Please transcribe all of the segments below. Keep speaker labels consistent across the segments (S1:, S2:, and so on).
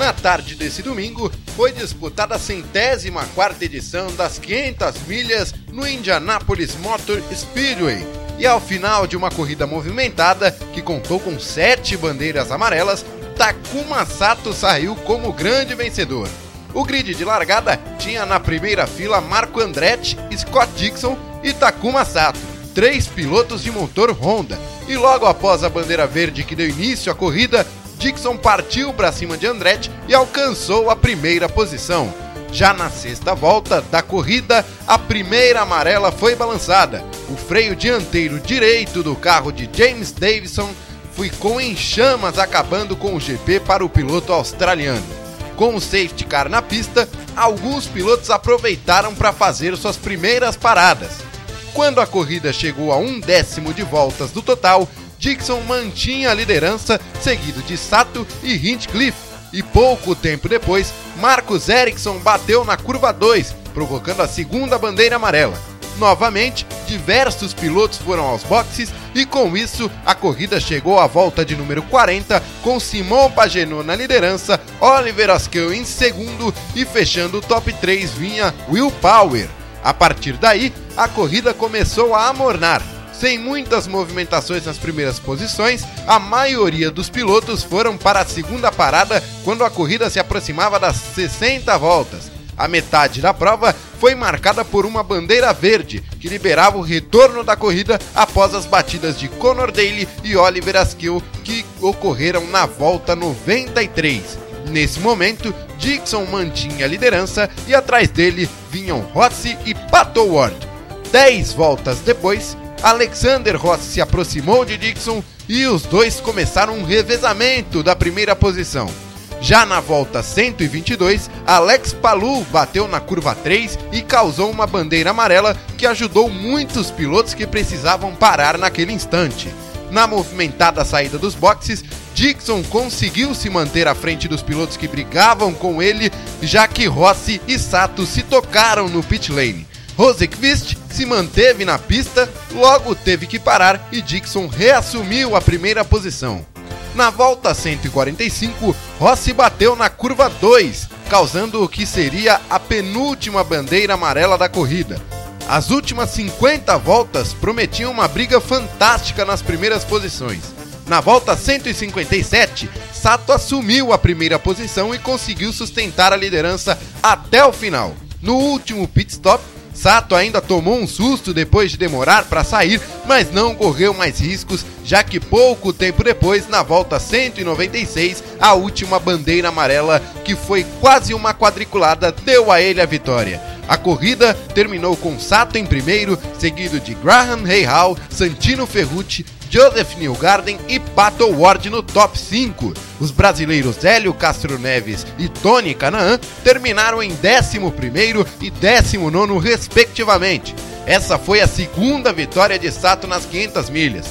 S1: Na tarde desse domingo, foi disputada a centésima quarta edição das 500 milhas no Indianapolis Motor Speedway. E ao final de uma corrida movimentada, que contou com sete bandeiras amarelas, Takuma Sato saiu como grande vencedor. O grid de largada tinha na primeira fila Marco Andretti, Scott Dixon e Takuma Sato, três pilotos de motor Honda. E logo após a bandeira verde que deu início à corrida, Dixon partiu para cima de Andretti e alcançou a primeira posição. Já na sexta volta da corrida, a primeira amarela foi balançada. O freio dianteiro direito do carro de James Davison ficou em chamas, acabando com o GP para o piloto australiano. Com o safety car na pista, alguns pilotos aproveitaram para fazer suas primeiras paradas. Quando a corrida chegou a um décimo de voltas do total, Dixon mantinha a liderança, seguido de Sato e Hinchcliffe. E pouco tempo depois, Marcos Ericsson bateu na curva 2, provocando a segunda bandeira amarela. Novamente, diversos pilotos foram aos boxes e com isso a corrida chegou à volta de número 40 com Simon Pagenaud na liderança, Oliver Askew em segundo e fechando o top 3 vinha Will Power. A partir daí, a corrida começou a amornar sem muitas movimentações nas primeiras posições, a maioria dos pilotos foram para a segunda parada quando a corrida se aproximava das 60 voltas. A metade da prova foi marcada por uma bandeira verde, que liberava o retorno da corrida após as batidas de Conor Daly e Oliver Askew, que ocorreram na volta 93. Nesse momento, Dixon mantinha a liderança e atrás dele vinham Rossi e Pato Ward. Dez voltas depois, Alexander Rossi se aproximou de Dixon e os dois começaram um revezamento da primeira posição. Já na volta 122, Alex Palou bateu na curva 3 e causou uma bandeira amarela que ajudou muitos pilotos que precisavam parar naquele instante. Na movimentada saída dos boxes, Dixon conseguiu se manter à frente dos pilotos que brigavam com ele, já que Rossi e Sato se tocaram no pit lane. Rosekvist se manteve na pista, logo teve que parar e Dixon reassumiu a primeira posição. Na volta 145, Rossi bateu na curva 2, causando o que seria a penúltima bandeira amarela da corrida. As últimas 50 voltas prometiam uma briga fantástica nas primeiras posições. Na volta 157, Sato assumiu a primeira posição e conseguiu sustentar a liderança até o final. No último pit stop, Sato ainda tomou um susto depois de demorar para sair, mas não correu mais riscos, já que pouco tempo depois, na volta 196, a última bandeira amarela, que foi quase uma quadriculada, deu a ele a vitória. A corrida terminou com Sato em primeiro, seguido de Graham Rahal, Santino Ferrucci, Joseph Newgarden e Pato Ward no top 5. Os brasileiros Hélio Castro Neves e Tony Canaan terminaram em 11º e 19 respectivamente. Essa foi a segunda vitória de Sato nas 500 milhas.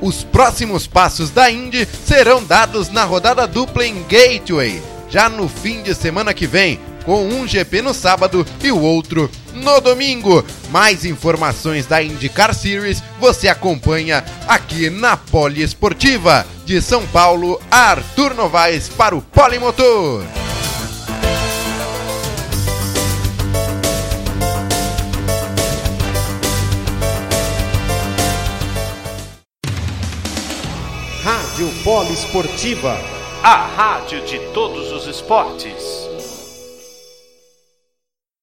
S1: Os próximos passos da Indy serão dados na rodada dupla em Gateway, já no fim de semana que vem, com um GP no sábado e o outro no domingo. Mais informações da IndyCar Series você acompanha aqui na Poliesportiva. De São Paulo, Arthur Novaes para o Polimotor.
S2: Rádio Poliesportiva, a rádio de todos os esportes.